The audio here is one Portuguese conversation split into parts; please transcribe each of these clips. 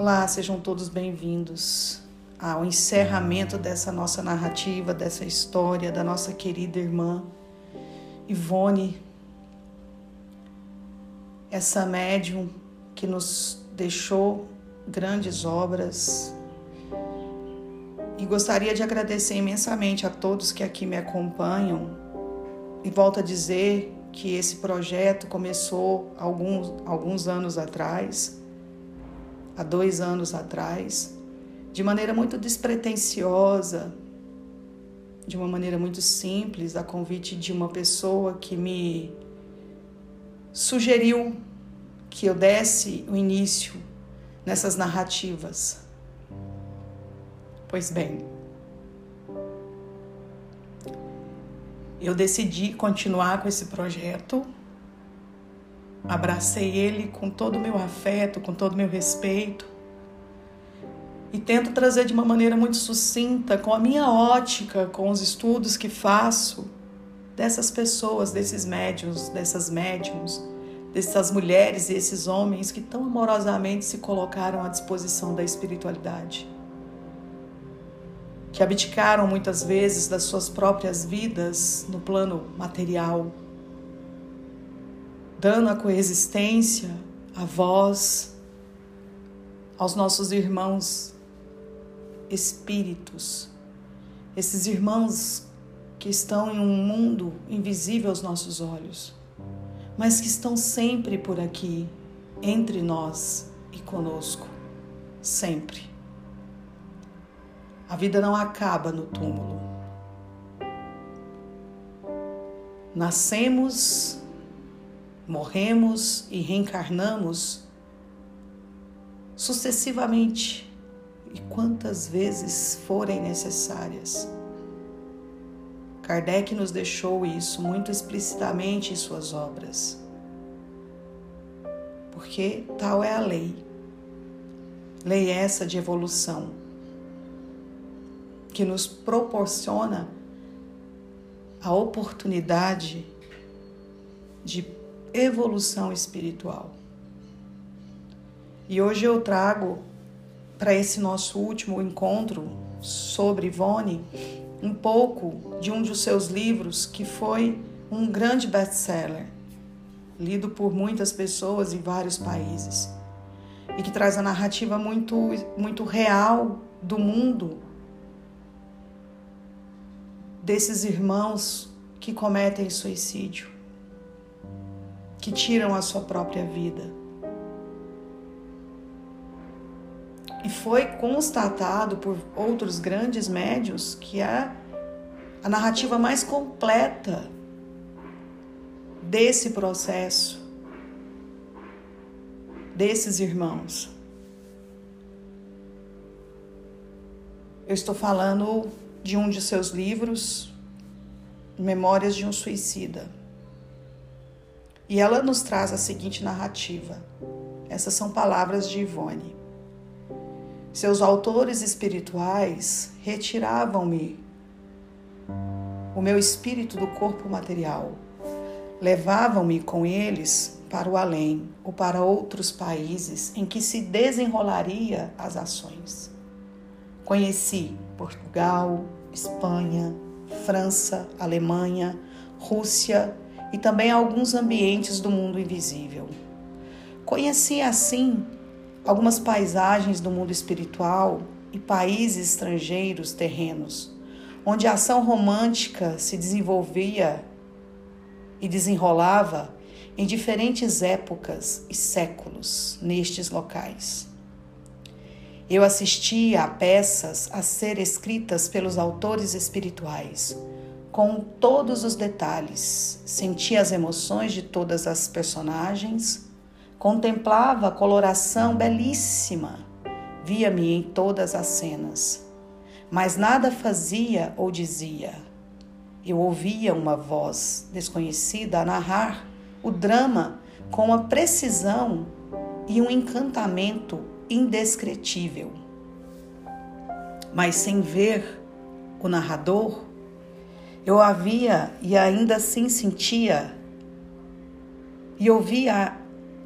Olá, sejam todos bem-vindos ao encerramento dessa nossa narrativa, dessa história da nossa querida irmã Ivone, essa médium que nos deixou grandes obras. E gostaria de agradecer imensamente a todos que aqui me acompanham. E volto a dizer que esse projeto começou alguns, alguns anos atrás há dois anos atrás, de maneira muito despretensiosa, de uma maneira muito simples, a convite de uma pessoa que me sugeriu que eu desse o início nessas narrativas. Pois bem, eu decidi continuar com esse projeto Abracei ele com todo o meu afeto, com todo o meu respeito. E tento trazer de uma maneira muito sucinta, com a minha ótica, com os estudos que faço, dessas pessoas, desses médiums, dessas médiums, dessas mulheres e esses homens que tão amorosamente se colocaram à disposição da espiritualidade. Que abdicaram muitas vezes das suas próprias vidas no plano material dando a coexistência, a voz aos nossos irmãos espíritos, esses irmãos que estão em um mundo invisível aos nossos olhos, mas que estão sempre por aqui, entre nós e conosco, sempre. A vida não acaba no túmulo. Nascemos morremos e reencarnamos sucessivamente e quantas vezes forem necessárias. Kardec nos deixou isso muito explicitamente em suas obras. Porque tal é a lei. Lei essa de evolução que nos proporciona a oportunidade de evolução espiritual. E hoje eu trago para esse nosso último encontro sobre Ivone um pouco de um dos seus livros que foi um grande best-seller, lido por muitas pessoas em vários países e que traz a narrativa muito muito real do mundo desses irmãos que cometem suicídio que tiram a sua própria vida. E foi constatado por outros grandes médios que é a narrativa mais completa desse processo, desses irmãos. Eu estou falando de um de seus livros, Memórias de um Suicida. E ela nos traz a seguinte narrativa. Essas são palavras de Ivone. Seus autores espirituais retiravam-me o meu espírito do corpo material. Levavam-me com eles para o além ou para outros países em que se desenrolaria as ações. Conheci Portugal, Espanha, França, Alemanha, Rússia, e também alguns ambientes do mundo invisível. Conheci assim algumas paisagens do mundo espiritual e países estrangeiros terrenos, onde a ação romântica se desenvolvia e desenrolava em diferentes épocas e séculos nestes locais. Eu assistia a peças a ser escritas pelos autores espirituais, com todos os detalhes, sentia as emoções de todas as personagens, contemplava a coloração belíssima, via-me em todas as cenas, mas nada fazia ou dizia. Eu ouvia uma voz desconhecida a narrar o drama com uma precisão e um encantamento indescritível. Mas sem ver o narrador, eu havia e ainda assim sentia e ouvia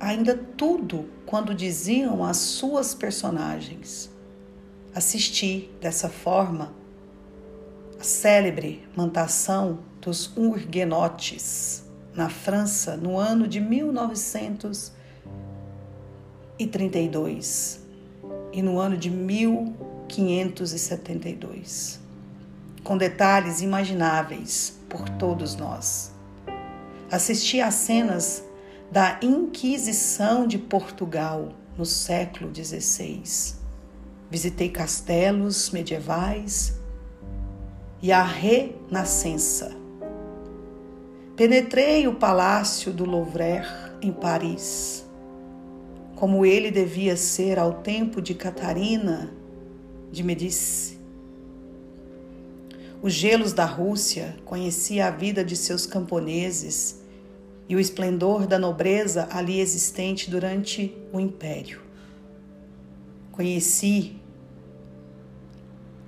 ainda tudo quando diziam as suas personagens. Assisti dessa forma a célebre mantação dos Huguenotes na França no ano de 1932 e no ano de 1572, com detalhes imagináveis por todos nós. Assisti às cenas da Inquisição de Portugal no século XVI. Visitei castelos medievais e a Renascença. Penetrei o palácio do Louvre em Paris, como ele devia ser ao tempo de Catarina de Medici. Os gelos da Rússia conhecia a vida de seus camponeses e o esplendor da nobreza ali existente durante o império. Conheci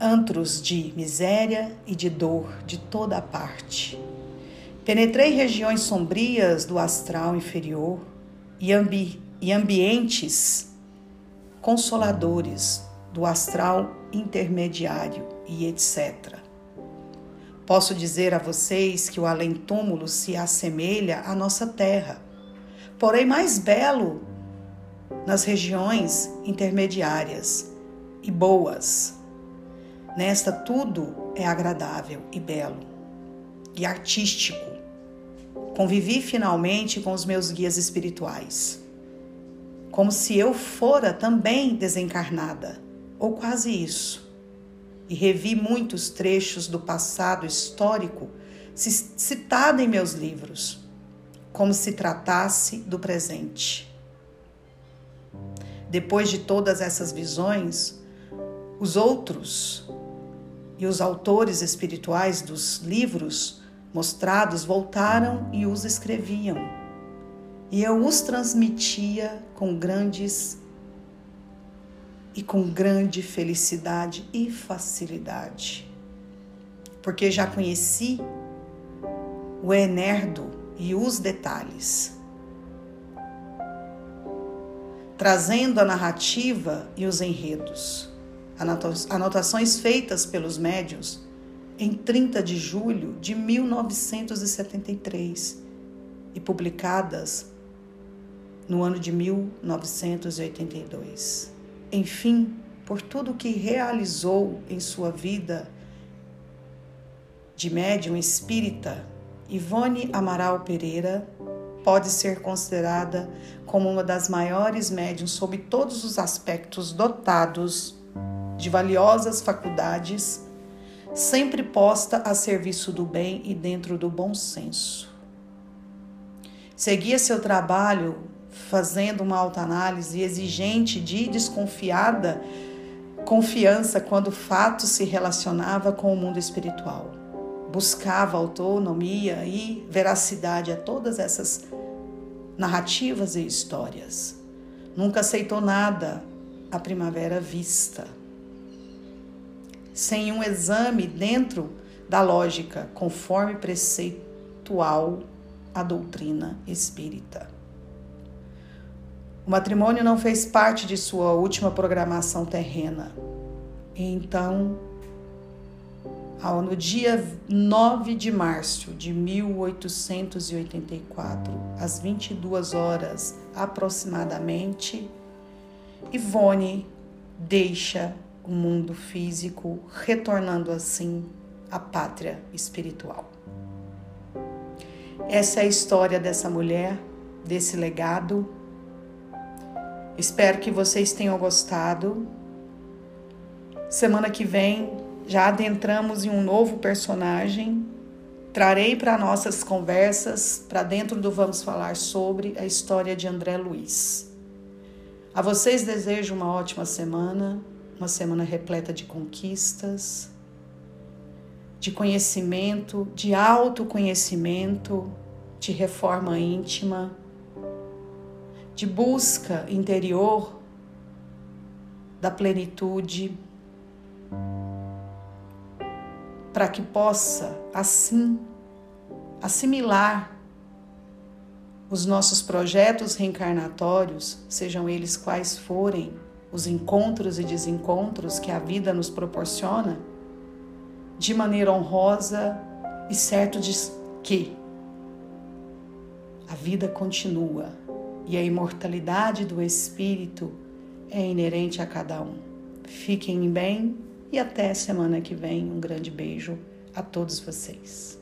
antros de miséria e de dor de toda a parte. Penetrei regiões sombrias do astral inferior e, ambi e ambientes consoladores do astral intermediário e etc. Posso dizer a vocês que o além-túmulo se assemelha à nossa terra, porém mais belo nas regiões intermediárias e boas. Nesta tudo é agradável e belo e artístico. Convivi finalmente com os meus guias espirituais, como se eu fora também desencarnada, ou quase isso e revi muitos trechos do passado histórico citado em meus livros, como se tratasse do presente. Depois de todas essas visões, os outros e os autores espirituais dos livros mostrados voltaram e os escreviam. E eu os transmitia com grandes e com grande felicidade e facilidade, porque já conheci o Enerdo e os detalhes, trazendo a narrativa e os enredos, anotações feitas pelos médios em 30 de julho de 1973 e publicadas no ano de 1982 enfim, por tudo que realizou em sua vida de médium espírita, Ivone Amaral Pereira pode ser considerada como uma das maiores médiums sob todos os aspectos dotados de valiosas faculdades, sempre posta a serviço do bem e dentro do bom senso. Seguia seu trabalho fazendo uma autoanálise exigente de desconfiada confiança quando o fato se relacionava com o mundo espiritual. Buscava autonomia e veracidade a todas essas narrativas e histórias. Nunca aceitou nada à primavera vista. Sem um exame dentro da lógica, conforme preceitual a doutrina espírita. O matrimônio não fez parte de sua última programação terrena. Então, no dia 9 de março de 1884, às 22 horas aproximadamente, Ivone deixa o mundo físico, retornando assim à pátria espiritual. Essa é a história dessa mulher, desse legado Espero que vocês tenham gostado. Semana que vem já adentramos em um novo personagem. Trarei para nossas conversas, para dentro do Vamos Falar sobre a história de André Luiz. A vocês desejo uma ótima semana, uma semana repleta de conquistas, de conhecimento, de autoconhecimento, de reforma íntima de busca interior da plenitude, para que possa, assim, assimilar os nossos projetos reencarnatórios, sejam eles quais forem, os encontros e desencontros que a vida nos proporciona, de maneira honrosa e certo de que a vida continua e a imortalidade do espírito é inerente a cada um. Fiquem bem e até semana que vem. Um grande beijo a todos vocês.